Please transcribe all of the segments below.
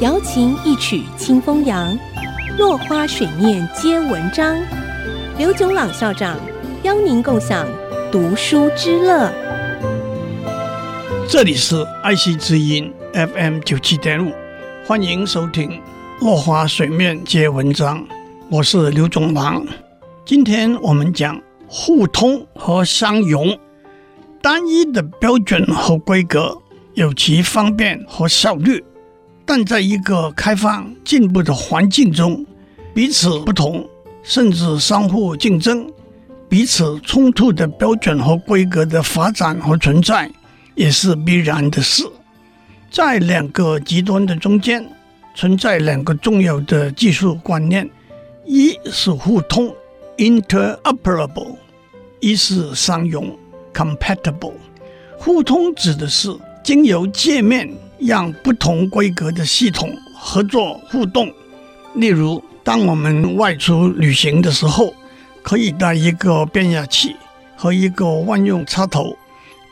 瑶琴一曲清风扬，落花水面皆文章。刘炯朗校长邀您共享读书之乐。这里是爱惜之音 FM 九七点五，欢迎收听《落花水面皆文章》，我是刘炯朗。今天我们讲互通和相融。单一的标准和规格有其方便和效率，但在一个开放进步的环境中，彼此不同甚至相互竞争、彼此冲突的标准和规格的发展和存在也是必然的事。在两个极端的中间，存在两个重要的技术观念：一是互通 （interoperable），一是相容。Compatible，互通指的是经由界面让不同规格的系统合作互动。例如，当我们外出旅行的时候，可以带一个变压器和一个万用插头，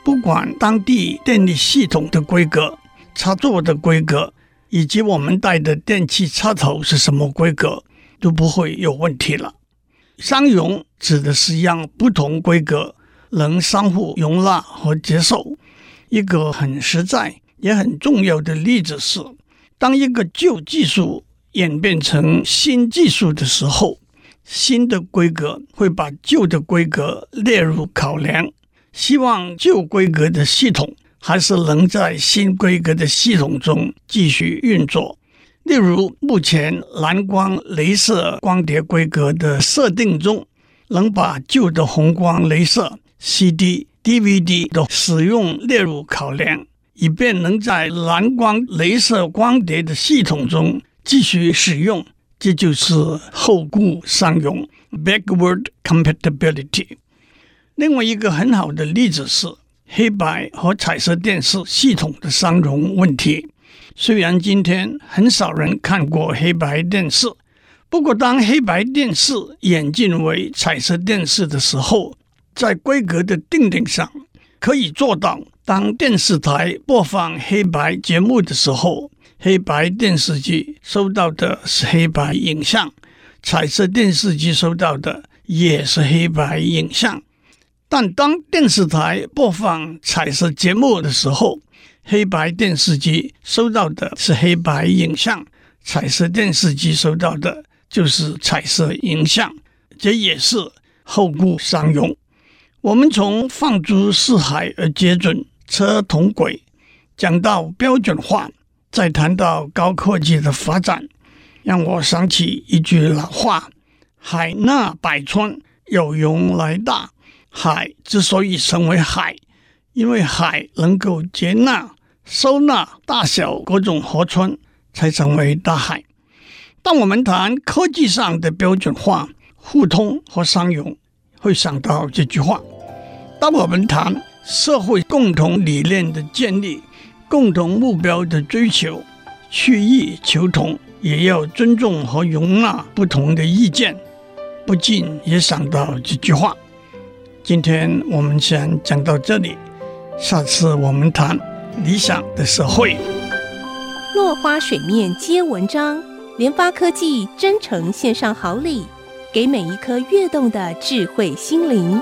不管当地电力系统的规格、插座的规格以及我们带的电器插头是什么规格，都不会有问题了。相容指的是让不同规格。能相互容纳和接受。一个很实在也很重要的例子是，当一个旧技术演变成新技术的时候，新的规格会把旧的规格列入考量，希望旧规格的系统还是能在新规格的系统中继续运作。例如，目前蓝光镭射光碟规格的设定中，能把旧的红光镭射。CD、DVD 的使用列入考量，以便能在蓝光镭射光碟的系统中继续使用。这就是后顾相容 （backward compatibility）。另外一个很好的例子是黑白和彩色电视系统的相容问题。虽然今天很少人看过黑白电视，不过当黑白电视演进为彩色电视的时候，在规格的定定上，可以做到：当电视台播放黑白节目的时候，黑白电视机收到的是黑白影像；彩色电视机收到的也是黑白影像。但当电视台播放彩色节目的时候，黑白电视机收到的是黑白影像，彩色电视机收到的就是彩色影像。这也是后顾相容。我们从放诸四海而皆准、车同轨讲到标准化，再谈到高科技的发展，让我想起一句老话：“海纳百川，有容乃大。”海之所以成为海，因为海能够接纳、收纳大小各种河川，才成为大海。当我们谈科技上的标准化、互通和相容，会想到这句话。当我们谈社会共同理念的建立、共同目标的追求、去异求同，也要尊重和容纳不同的意见，不禁也想到这句话。今天我们先讲到这里，下次我们谈理想的社会。落花水面皆文章，联发科技真诚献上好礼，给每一颗跃动的智慧心灵。